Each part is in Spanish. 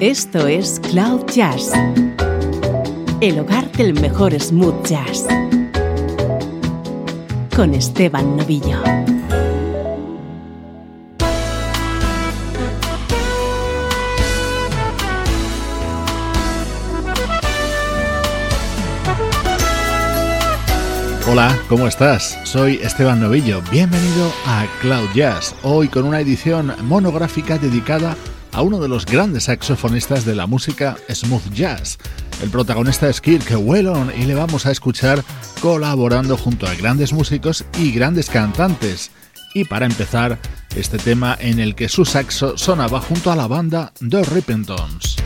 Esto es Cloud Jazz, el hogar del mejor smooth jazz, con Esteban Novillo. Hola, ¿cómo estás? Soy Esteban Novillo. Bienvenido a Cloud Jazz, hoy con una edición monográfica dedicada a uno de los grandes saxofonistas de la música smooth jazz. El protagonista es Kirk Whelan y le vamos a escuchar colaborando junto a grandes músicos y grandes cantantes. Y para empezar, este tema en el que su saxo sonaba junto a la banda The Rippingtons.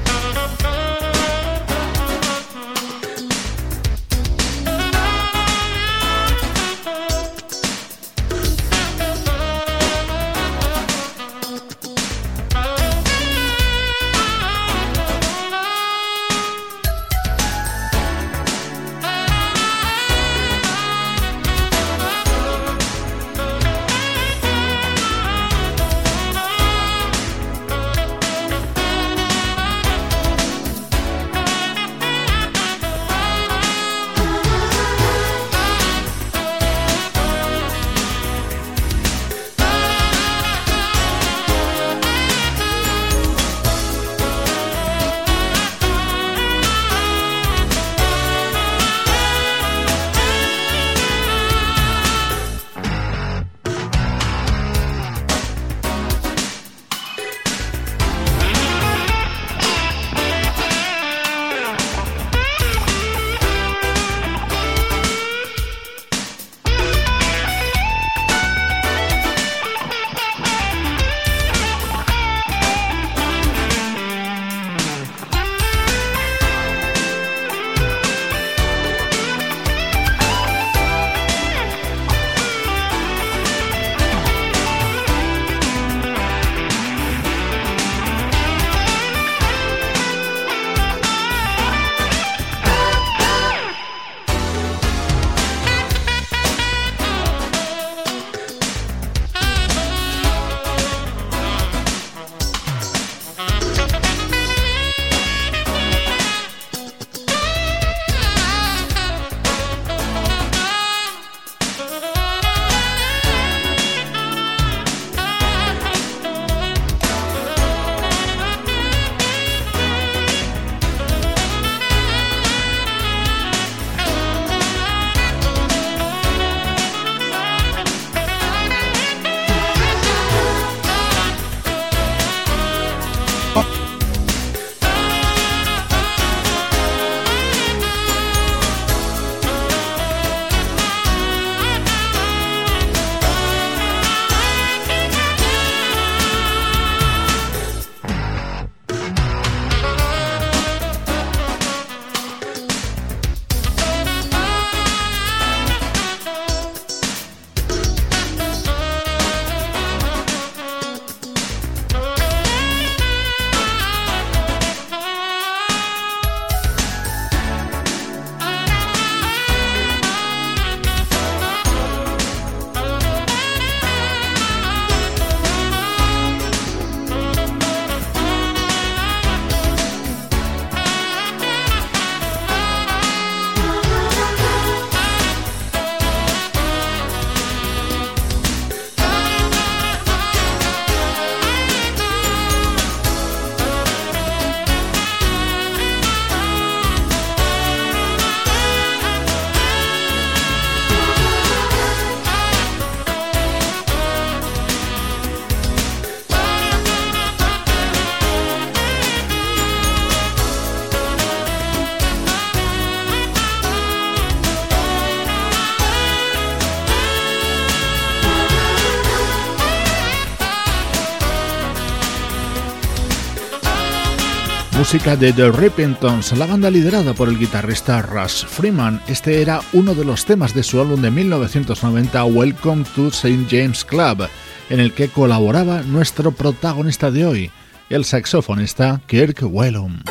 Música de The Rippingtons, la banda liderada por el guitarrista Russ Freeman. Este era uno de los temas de su álbum de 1990 Welcome to St. James Club, en el que colaboraba nuestro protagonista de hoy, el saxofonista Kirk Whelan.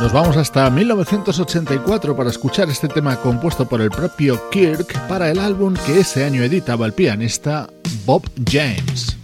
Nos vamos hasta 1984 para escuchar este tema compuesto por el propio Kirk para el álbum que ese año editaba el pianista Bob James.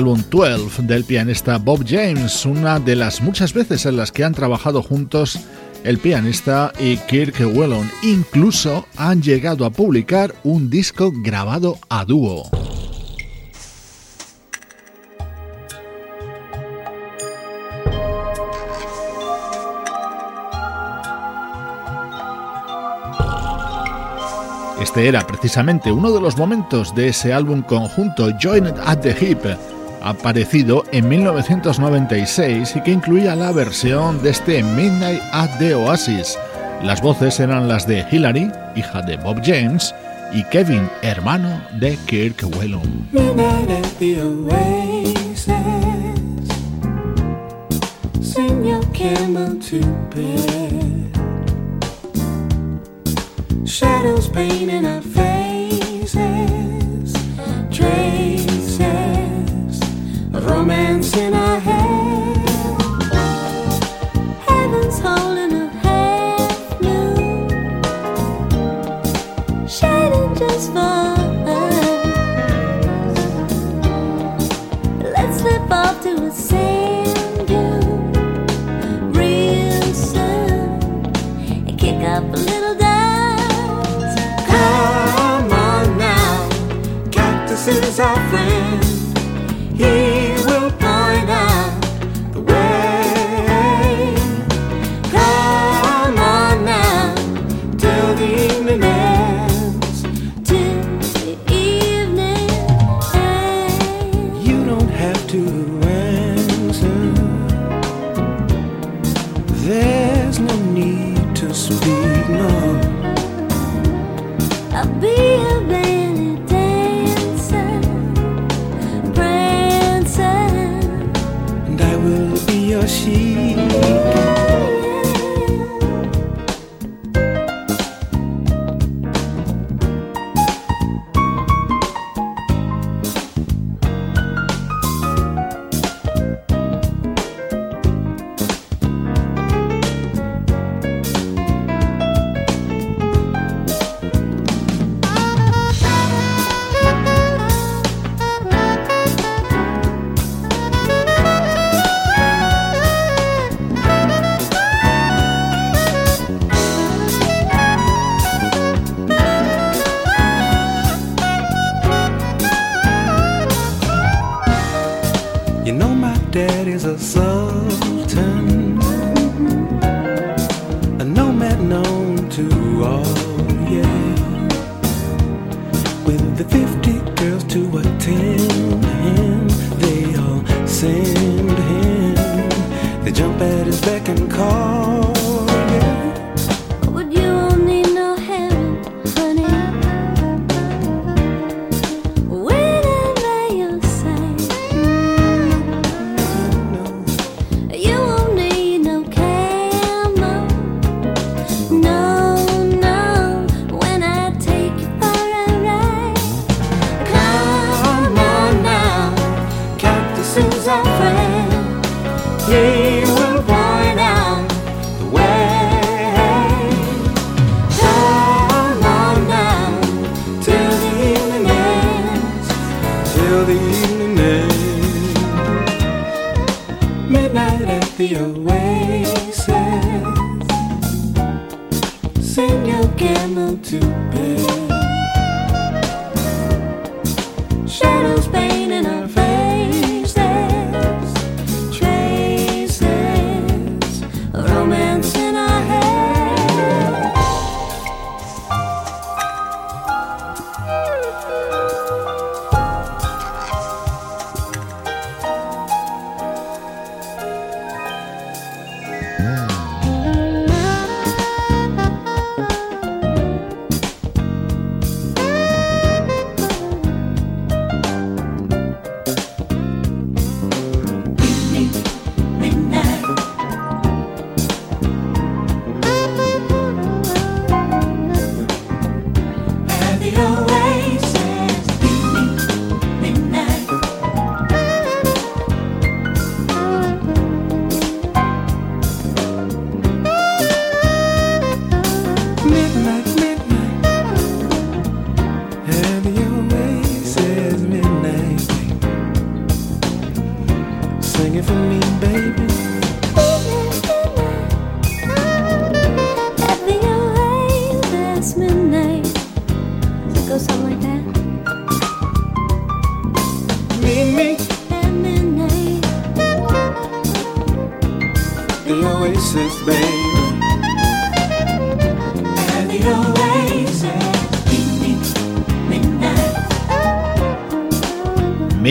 Álbum 12 del pianista Bob James, una de las muchas veces en las que han trabajado juntos el pianista y Kirk Whelan. Incluso han llegado a publicar un disco grabado a dúo. Este era precisamente uno de los momentos de ese álbum conjunto Joined at the Hip, aparecido en 1996 y que incluía la versión de este Midnight at the Oasis. Las voces eran las de Hillary, hija de Bob James, y Kevin, hermano de Kirk Whelan. And I have Heaven's holding a half moon, shining just for us. Let's slip off to a sand dune real soon and kick up a little dust. Come on now, cactus is our friend. He 心。get into bed.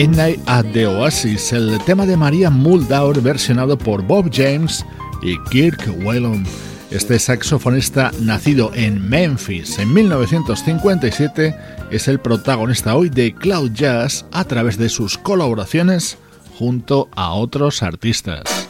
Midnight at the Oasis, el tema de María Muldaur versionado por Bob James y Kirk Whelan. Este saxofonista nacido en Memphis en 1957 es el protagonista hoy de Cloud Jazz a través de sus colaboraciones junto a otros artistas.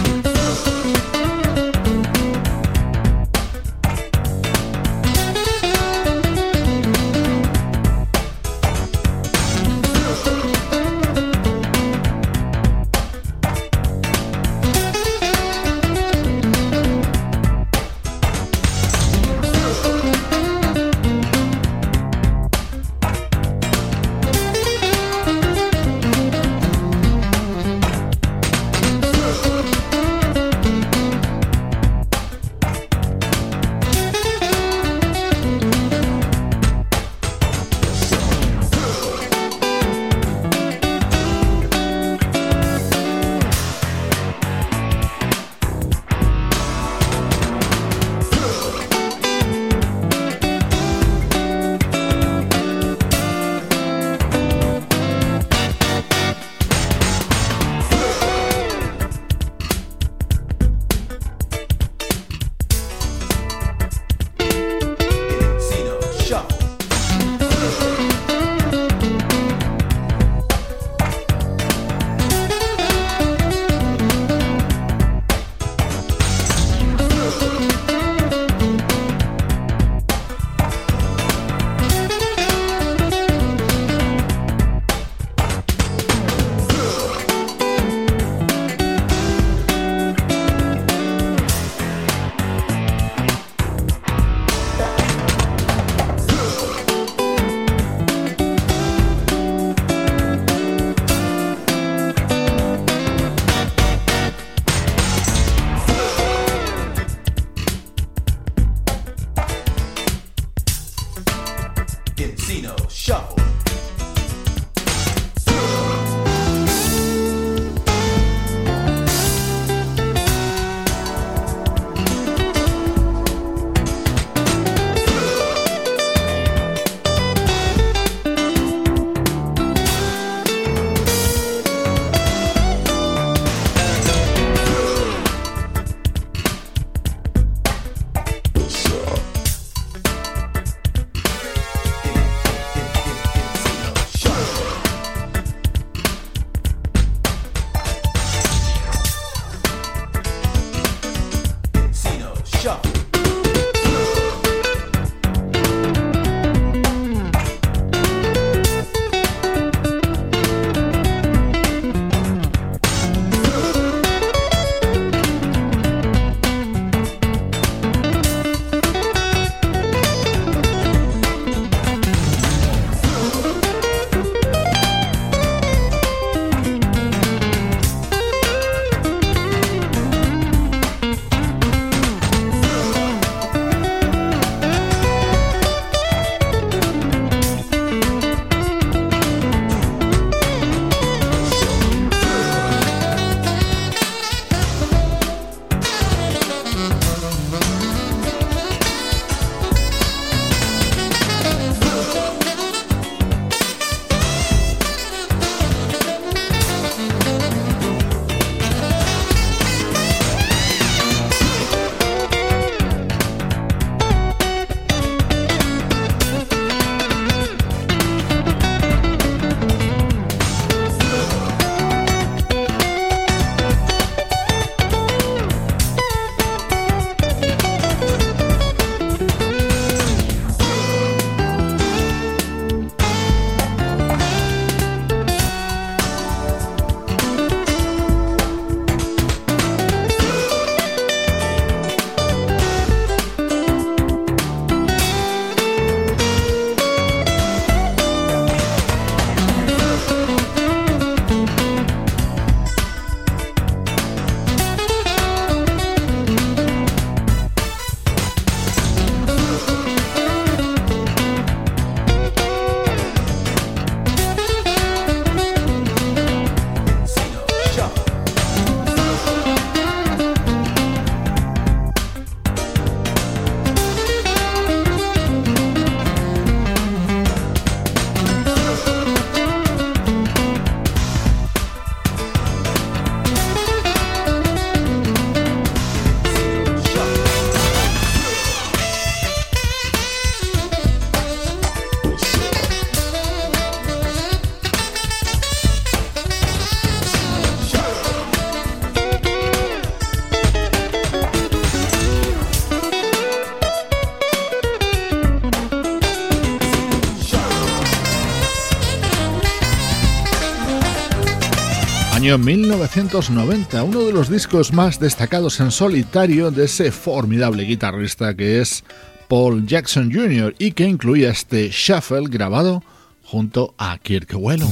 Año 1990, uno de los discos más destacados en solitario de ese formidable guitarrista que es Paul Jackson Jr. y que incluía este shuffle grabado junto a Kirk Whelan.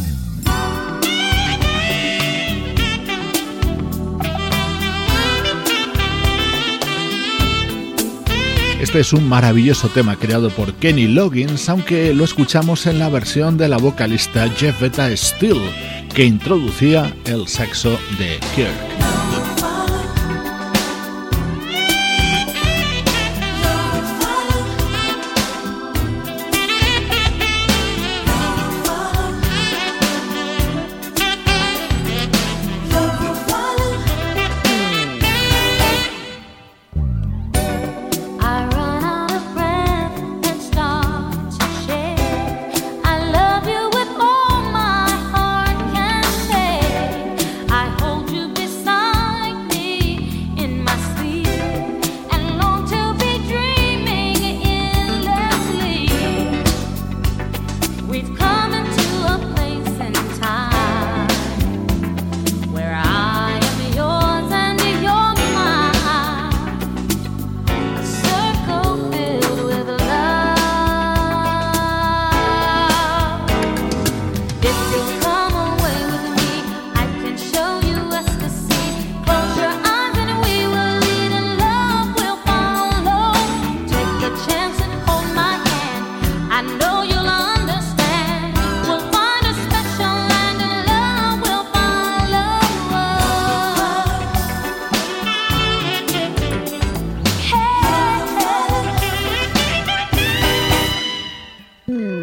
Este es un maravilloso tema creado por Kenny Loggins, aunque lo escuchamos en la versión de la vocalista Jeff Beta Steele, que introducía el saxo de Kirk. Hmm.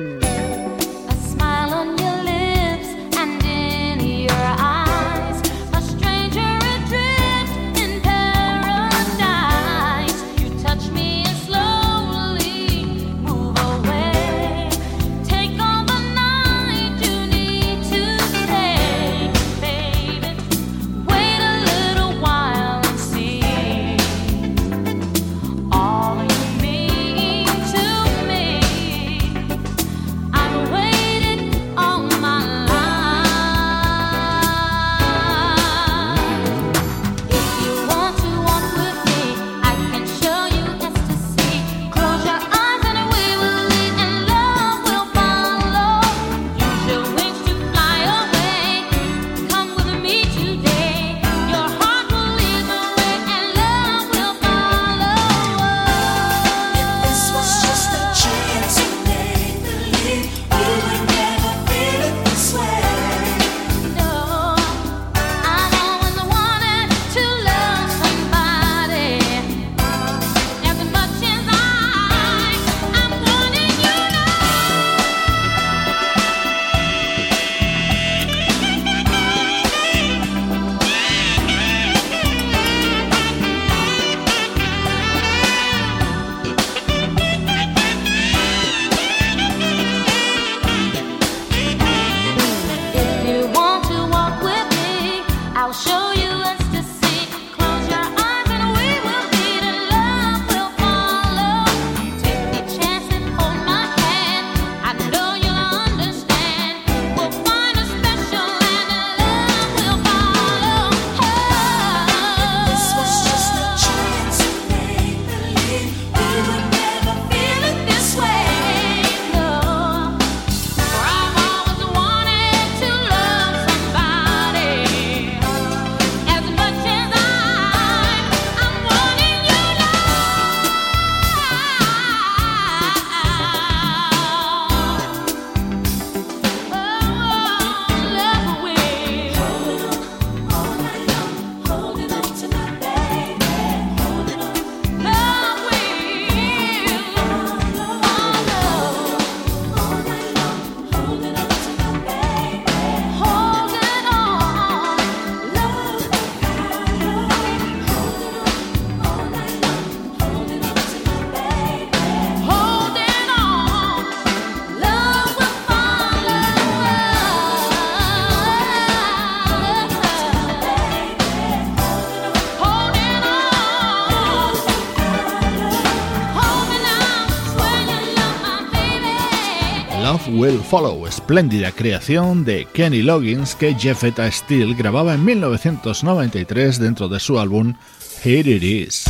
Will Follow, espléndida creación de Kenny Loggins que Jeffetta Steele grababa en 1993 dentro de su álbum Here It Is.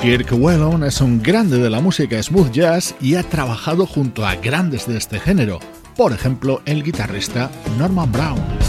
Kirk Whelan es un grande de la música smooth jazz y ha trabajado junto a grandes de este género, por ejemplo el guitarrista Norman Brown.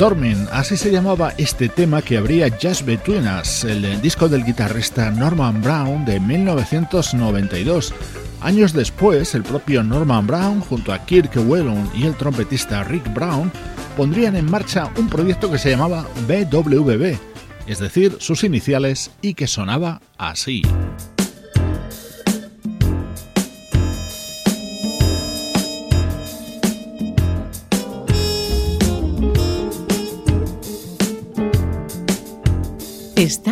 Storming, así se llamaba este tema que abría Just Between Us, el disco del guitarrista Norman Brown de 1992. Años después, el propio Norman Brown, junto a Kirk Whelan y el trompetista Rick Brown, pondrían en marcha un proyecto que se llamaba BWB, es decir, sus iniciales y que sonaba así.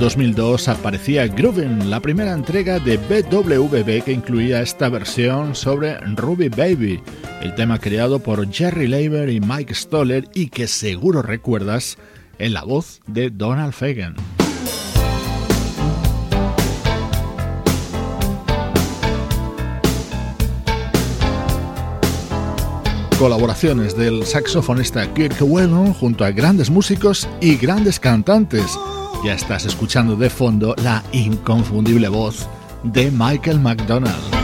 2002 aparecía Groovin, la primera entrega de BWB que incluía esta versión sobre Ruby Baby, el tema creado por Jerry Leiber y Mike Stoller y que seguro recuerdas en la voz de Donald Fagan. colaboraciones del saxofonista Kirk Whelan junto a grandes músicos y grandes cantantes. Ya estás escuchando de fondo la inconfundible voz de Michael McDonald.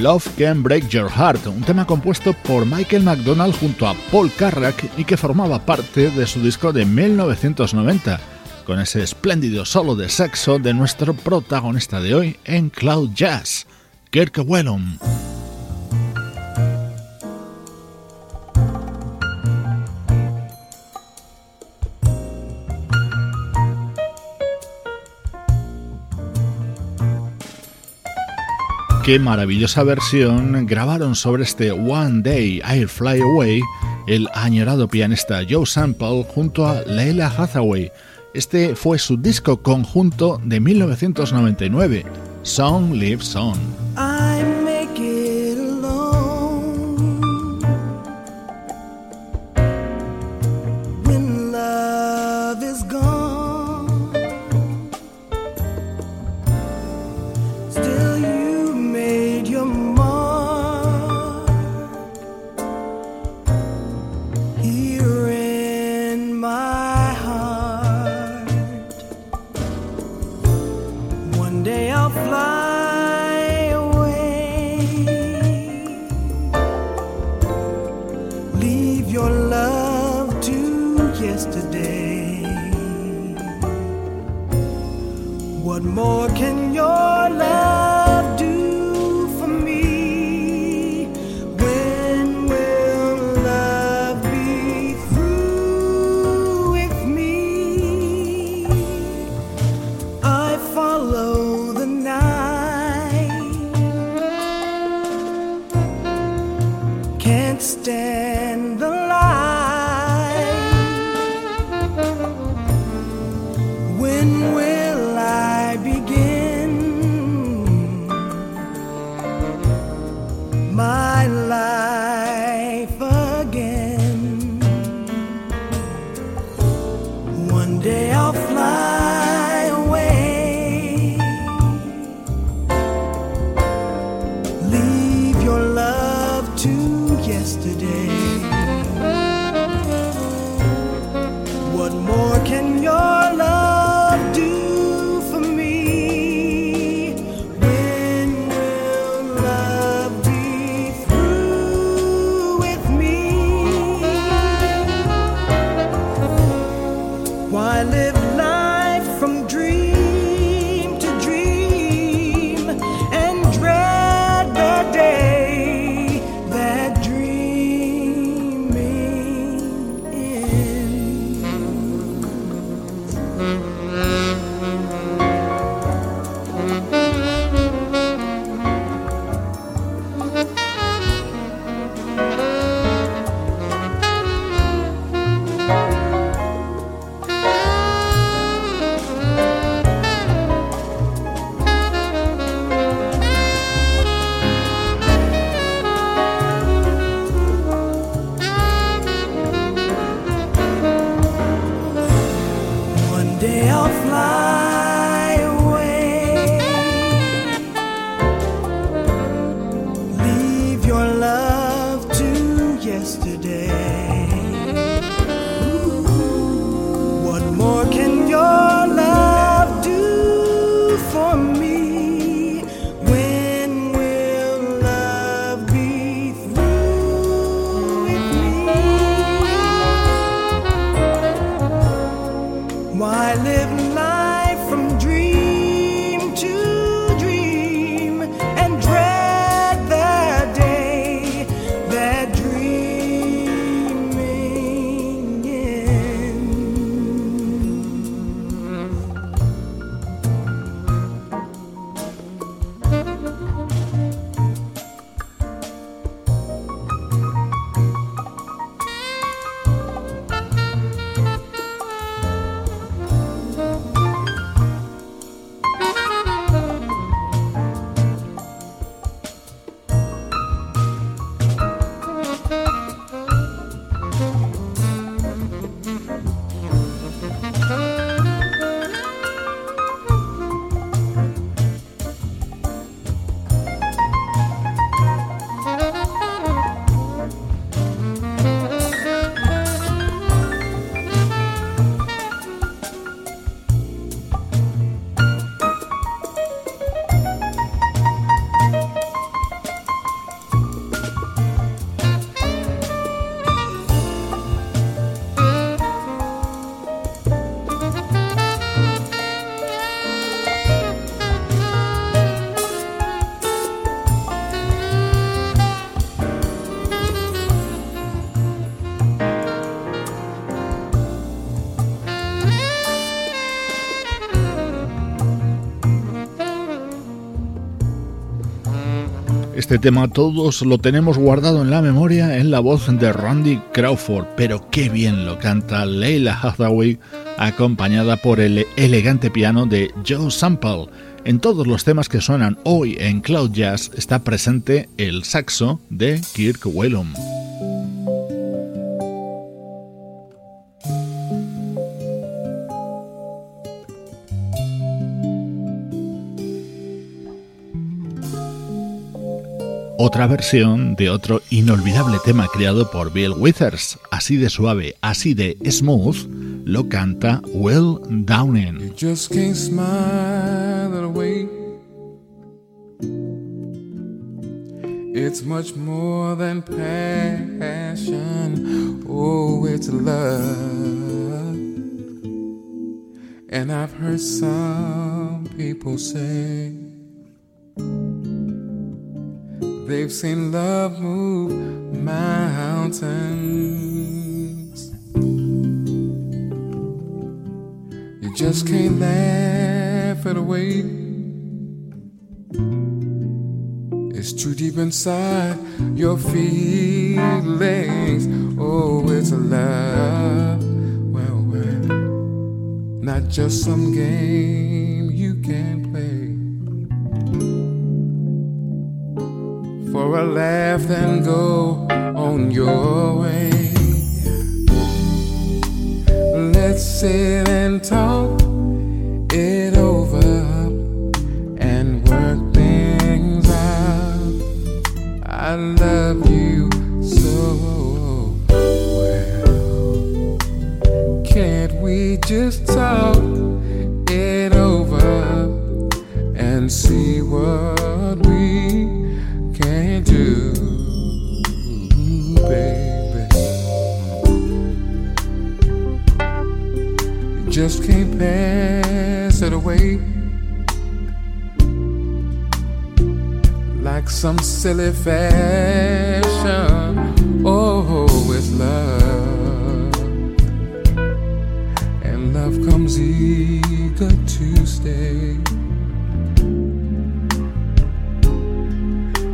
Love Can Break Your Heart, un tema compuesto por Michael McDonald junto a Paul Carrack y que formaba parte de su disco de 1990, con ese espléndido solo de sexo de nuestro protagonista de hoy en Cloud Jazz, Kirk Whelan. Qué maravillosa versión grabaron sobre este One Day I'll Fly Away el añorado pianista Joe Sample junto a Leila Hathaway. Este fue su disco conjunto de 1999, Song Lives On. more can your way of life. Este tema todos lo tenemos guardado en la memoria en la voz de Randy Crawford, pero qué bien lo canta Leila Hathaway acompañada por el elegante piano de Joe Sample. En todos los temas que suenan hoy en Cloud Jazz está presente el saxo de Kirk Whalum. Otra versión de otro inolvidable tema creado por Bill Withers. Así de suave, así de smooth, lo canta Will Downing. You just can't smile it away. It's much more than passion. Oh, it's love. And I've heard some people say. They've seen love move mountains. You just can't laugh it away. It's too deep inside your feelings. Oh, it's a love. Well, well, not just some game you can for a laugh, then go on your way. Let's sit and talk some silly fashion. Oh, it's love. And love comes eager to stay.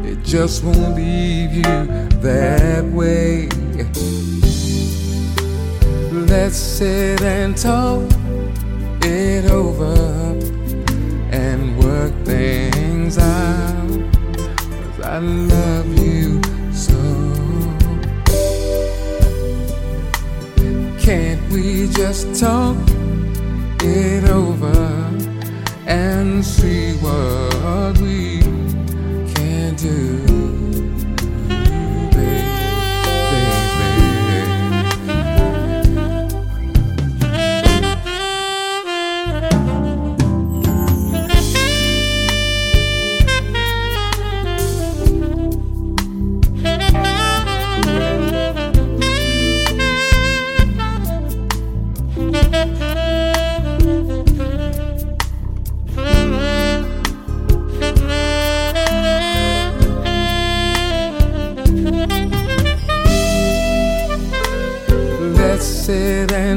It just won't leave you that way. Let's sit and talk it over and work things I love you so. Can't we just talk it over and see what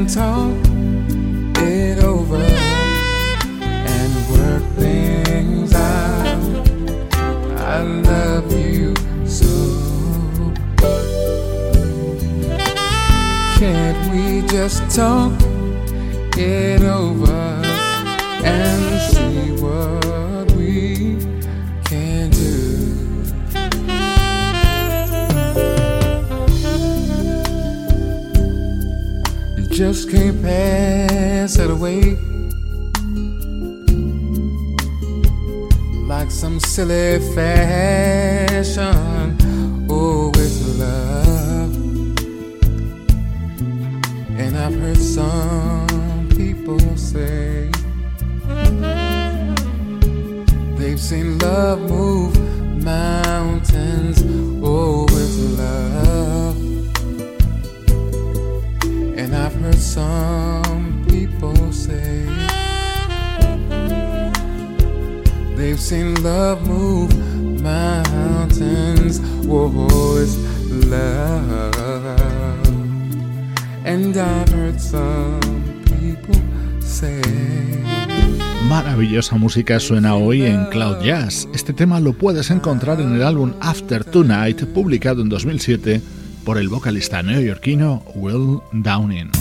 And I've heard some música suena hoy en Cloud Jazz. Este tema lo puedes encontrar en el álbum After Tonight, publicado en 2007 por el vocalista neoyorquino Will Downing.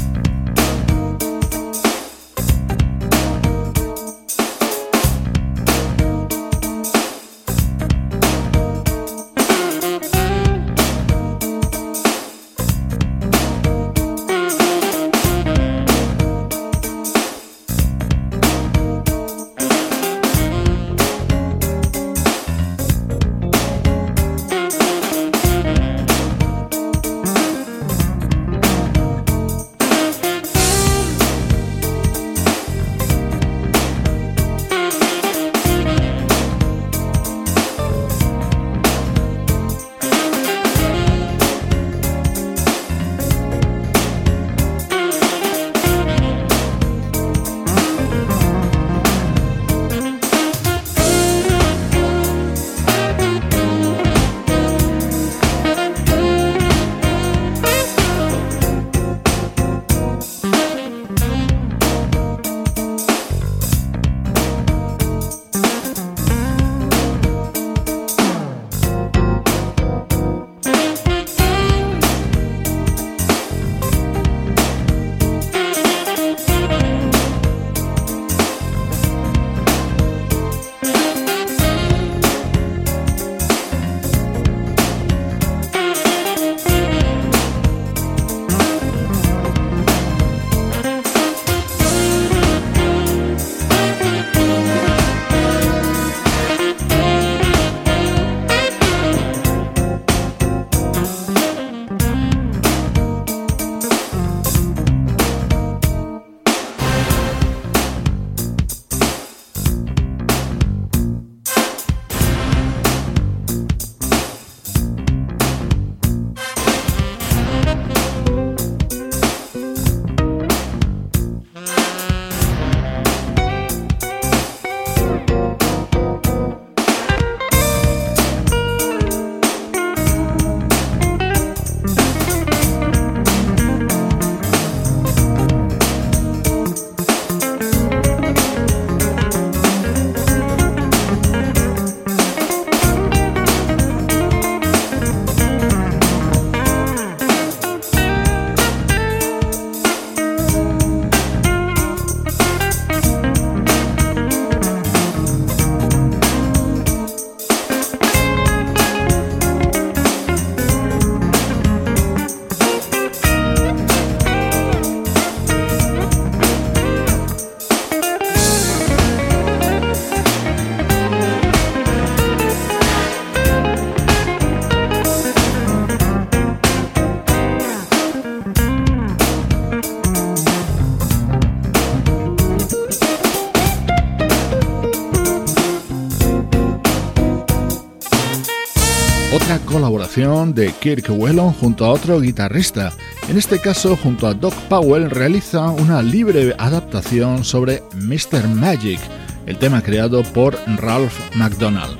De Kirk Whelan junto a otro guitarrista. En este caso, junto a Doc Powell, realiza una libre adaptación sobre Mr. Magic, el tema creado por Ralph McDonald.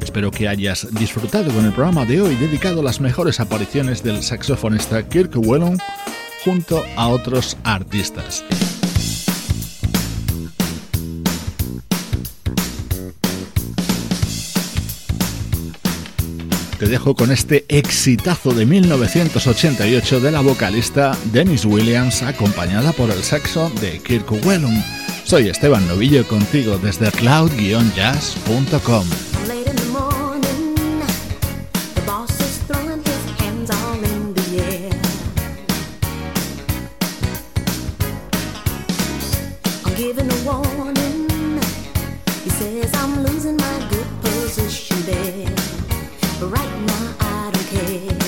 Espero que hayas disfrutado con el programa de hoy dedicado a las mejores apariciones del saxofonista Kirk Whelan junto a otros artistas. Te dejo con este exitazo de 1988 de la vocalista Dennis Williams acompañada por el saxo de Kirk Whelan. Soy Esteban Novillo contigo desde cloud-jazz.com. Right now I don't care.